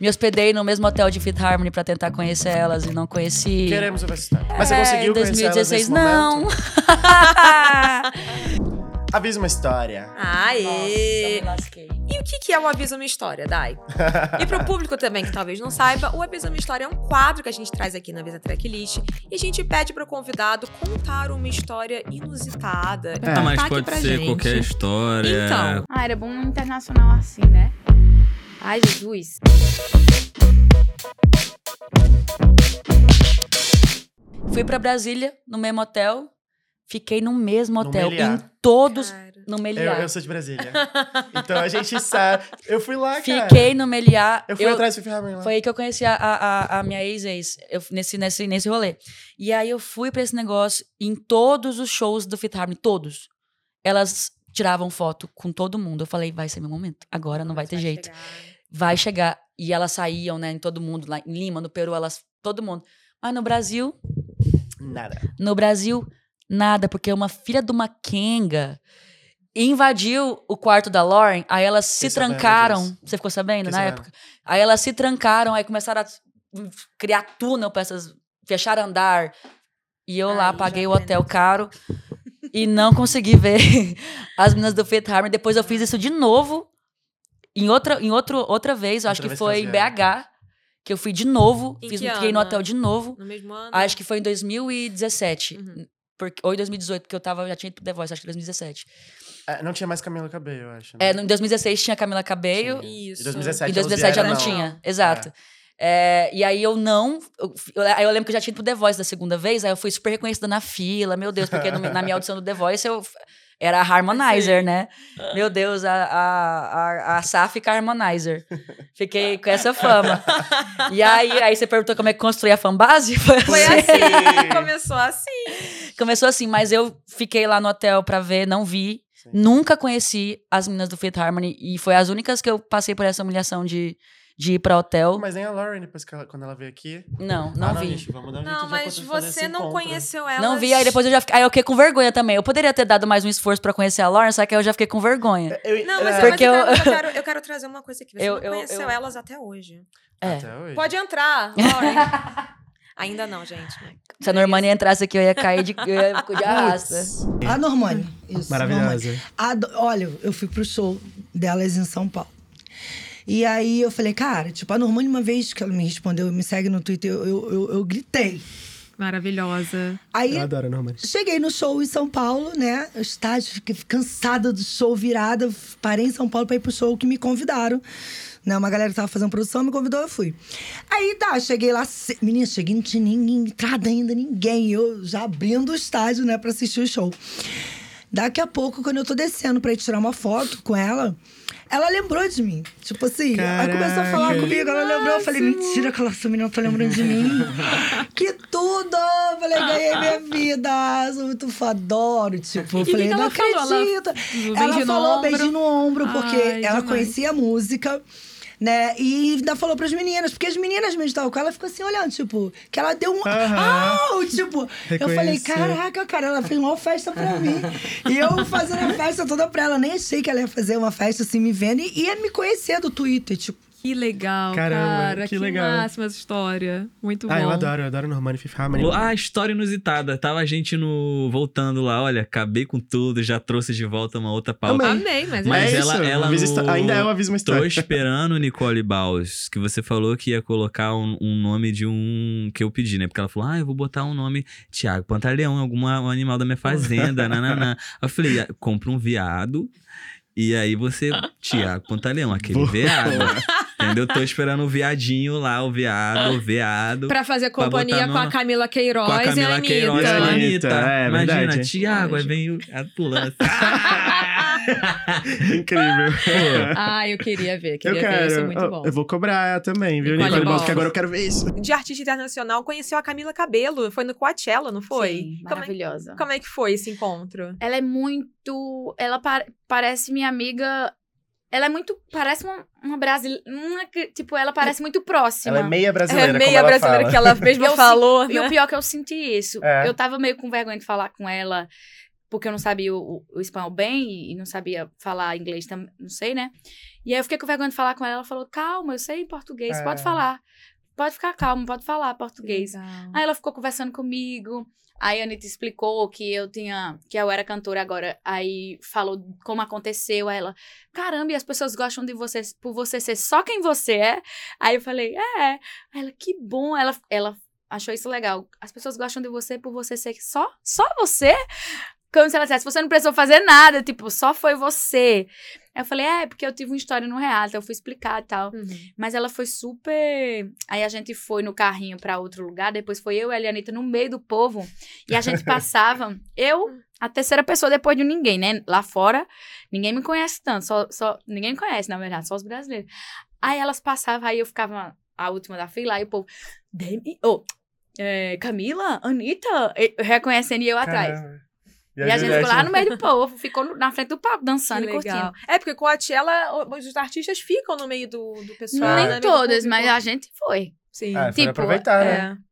Me hospedei no mesmo hotel de Fifth Harmony pra tentar conhecer elas e não conheci. Queremos história. Mas você É, conseguiu em conhecer elas 2016 nesse não. Avisa uma história. Aê! Nossa, me lasquei. E o que que é o Avisa Uma História, Dai? E pro público também que talvez não saiba, o Avisa Uma História é um quadro que a gente traz aqui na Avisa Tracklist e a gente pede pro convidado contar uma história inusitada. É. Ah, mas pode ser gente. qualquer história. Então. Ah, era bom no internacional assim, né? Ai, Jesus. Fui pra Brasília, no mesmo hotel. Fiquei no mesmo No hotel. Meliá. em todos. Cara. No Eu, Meliá. eu sou de Brasília. Então a gente sabe. Eu fui lá, cara. Fiquei no Meliá. Eu fui atrás do Fifth Harmony lá. Foi aí que eu conheci a, a, a- minha ex-ex, eu- nesse, nesse, nesse rolê. E aí eu fui pra esse negócio, em todos os shows do Fit Harmony, todos. Elas tiravam foto com todo mundo. Eu falei, vai ser meu momento. Agora não vai ter jeito. Vai chegar. E elas saíam, né, em todo mundo, lá em Lima, no Peru, elas, todo mundo. Mas no Brasil, Nada. no Brasil, nada, porque uma filha de uma Kenga invadiu o quarto da Lauren, aí elas se trancaram. Você ficou sabendo na sabendo. época? Aí elas se trancaram, aí começaram a criar túnel pra essas. fechar andar. E eu lá paguei o hotel caro e não consegui ver as meninas do Faith Harmony. Depois eu fiz isso de novo. Em outra, em outro, outra vez, eu acho Outra que vez foi que em. BH, que eu fui de novo. Em fiz, que fiquei no hotel de novo. No mesmo ano? Acho que foi em 2017. Uhum. Porque, ou em 2018, porque eu tava, já tinha ido pro The Voice, acho que 2017. É, não tinha mais Camila Cabello, eu acho. né? É, no- em 2016 tinha Camila Cabello. Isso. Em 2017, Em 2017 já não vieram, tinha. Exato. É, e aí eu não. Eu, eu- aí eu lembro que eu já tinha ido pro The Voice da segunda vez, aí eu fui super reconhecida na fila, meu Deus, porque no- na minha audição do The Voice eu. Era a Harmonizer, né? Meu Deus, a, a, a, a Harmonizer. Fiquei com essa fama. E aí, aí você perguntou como é que construí a fanbase? Foi Foi assim. assim, começou assim. Começou assim, mas eu fiquei lá no hotel pra ver, não vi. Sim. Nunca conheci as meninas do Fit Harmony e foi as únicas que eu passei por essa humilhação de, de ir pra hotel. Mas nem a Lauren, depois que ela, quando ela veio aqui. Não, não ah, vi. gente, vamos dar um Não, mas você não encontro. conheceu ela. Não vi, aí depois eu já fiquei, aí eu fiquei com vergonha também. Eu poderia ter dado mais um esforço pra conhecer a Lauren, só que aí eu já fiquei com vergonha. Eu, Não, mas, é, eu- Porque mas eu, eu- quero, eu, quero, eu trazer uma coisa aqui. Você Eu- não eu- conheceu eu- elas até hoje. É. Até hoje. Pode entrar, Lauren. Ainda não, gente. Se a Normani entrasse aqui, eu ia cair de, eu ia de arrasta. A Normani. Isso, Normani. Maravilhosa. Ado- Olha, eu fui pro show delas em São Paulo. E aí eu falei, cara, tipo, a Normani, uma vez que ela me respondeu, me segue no Twitter, eu, eu, eu, eu gritei. Maravilhosa. Aí Eu adoro a Norman. cheguei no show em São Paulo, né? Eu fiquei cansada do show, virada. Parei em São Paulo pra ir pro show que me convidaram. Né? Uma galera que tava fazendo produção me convidou, eu fui. Aí tá, cheguei lá. Menina, cheguei, não tinha ninguém, entrada ainda, ninguém. Eu já abrindo o estádio, né, pra assistir o show. Daqui a pouco, quando eu tô descendo pra ir tirar uma foto com ela, ela lembrou de mim. Tipo assim, ela começou a falar Caraca. comigo, ela lembrou. Eu falei, mentira que ela essa menina tá lembrando de mim. que tudo! Eu falei, ganhei minha vida, sou muito fã, adoro. Tipo, eu falei, não ela falou? Ela- acredito. Ela, falou beijo no ombro, porque Ai, ela demais. conhecia a música. Né? E ainda falou pras meninas, porque as meninas mesmo estavam com ela, ficou assim olhando, tipo, que ela deu um. Ah! Tipo, eu falei, caraca, cara, ela fez uma festa pra mim. e eu fazendo a festa toda pra ela. Nem achei que ela ia fazer uma festa assim, me vendo e ia me conhecer do Twitter. Tipo, Que legal, Caramba, cara. que Que, legal. máxima essa história. Muito Ah, bom. eu adoro, eu adoro Norman e Fifth Harmony. Ah, história inusitada. Tava a gente no voltando lá, olha, acabei com tudo, já trouxe de volta uma outra pauta. Amei. Amei, mas, Mas é ela- isso, ela avisa no- ainda é uma Tô História. esperando, Nicole Baus, que você falou que ia colocar um, um nome de um que eu pedi, né? Porque ela falou, ah, eu vou botar um nome Tiago Pantaleão, algum um animal da minha fazenda, nananã. Eu falei, ah, compra um veado e aí você, Tiago Pantaleão, aquele Boa. veado. Entendeu? Tô esperando o viadinho lá, o veado, o veado. Pra fazer Pra companhia botar com a no- Camila Queiroz com a e a Camila Anitta. Queiroz e a Anitta, é Imagina, verdade. Tiago, aí vem o- a. Incrível. Ah, eu queria ver, eu queria quero. ver, isso é muito eu, bom. eu vou cobrar também, viu, Nicole Balls. que agora eu quero ver isso. De artista internacional, conheceu a Camila Cabelo. Foi no Coachella, não foi? Sim, como, é, maravilhosa. como é que foi esse encontro? Ela é muito. Ela pa- parece minha amiga. Ela é muito. Parece uma, uma brasileira. Tipo, ela parece muito próxima. Ela é meia brasileira, é como meia ela brasileira fala. que ela mesma falou, E né? o pior é que eu senti isso. É. Eu tava meio com vergonha de falar com ela. porque eu não sabia o, o, o espanhol bem e não sabia falar inglês também, não sei, né? E aí eu fiquei com vergonha de falar com ela. Ela falou: calma, eu sei português, pode É. falar. Pode ficar calmo, pode falar português. Legal. Aí ela ficou conversando comigo. Aí a Anitta explicou que eu tinha, que eu era cantora agora. Aí falou como aconteceu. Aí ela, caramba, e as pessoas gostam de você por você ser só quem você é? Aí eu falei, é. Aí ela, que bom. Ela, ela achou isso legal. As pessoas gostam de você por você ser só, só você? Como se ela dissesse, você não precisou fazer nada, tipo, só foi você. Aí eu falei, é, porque eu tive uma história no reality, eu fui explicar e tal. Uhum. Mas ela foi super. Aí a gente foi no carrinho pra outro lugar, depois foi eu e a Elianita no meio do povo. E a gente passava. eu, a terceira pessoa depois de ninguém, né? Lá fora, ninguém me conhece tanto. Só, só, ninguém me conhece, na verdade, só os brasileiros. Aí elas passavam, aí eu ficava a última da fila, aí o povo. Demi, oh, é, Camila, Anitta, reconhecendo e eu atrás. Caramba. E a gente ficou lá no meio do povo, ficou na frente do palco, dançando Que e curtindo. legal. É, porque com a Tiela, os artistas ficam no meio do, do pessoal. Nem né? Todas, mas a gente foi. Sim. Ah, foi Tipo, aproveitar, né? é.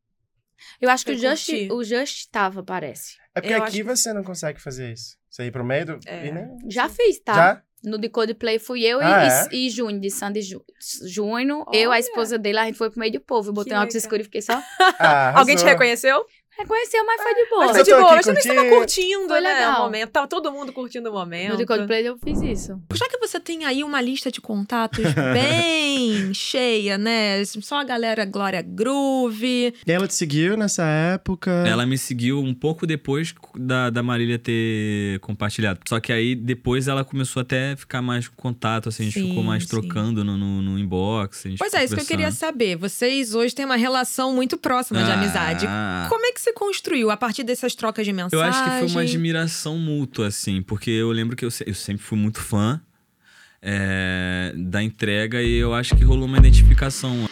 Eu acho que o Foi Just, curtir. o Just tava, parece. É porque Eu aqui acho você não consegue fazer isso. Você ir pro meio do... É. e nem- Já fiz, tá? Já? No de Coldplay fui eu e- Ah, e, e Júnior, de Sandy Ju, Júnior. Eu, a esposa dele, a gente foi pro meio do povo. Eu botei um óculos escuro e fiquei só. Ah, Alguém te reconheceu? Reconheceu, mas foi de boa. Mas Foi eu de boa, mas também você tava curtindo. Foi né? legal. O momento. Tava todo mundo curtindo o momento. No de Coldplay eu fiz isso. Já que você tem aí uma lista de contatos bem cheia, né? Só a galera Glória Groove. E ela te seguiu nessa época? Ela me seguiu um pouco depois da, da Marília ter compartilhado. Só que aí depois ela começou até a ficar mais com contato, assim, a gente Sim, ficou mais sim. trocando no, no, no inbox. a gente Pois é, isso que eu queria saber. Vocês hoje têm uma relação muito próxima de Ah, amizade. Como é que se construiu a partir dessas trocas de Eu mensagem? acho que foi uma admiração mútua, assim, porque eu lembro que eu, eu sempre fui muito fã é, da entrega e eu acho que rolou uma identificação.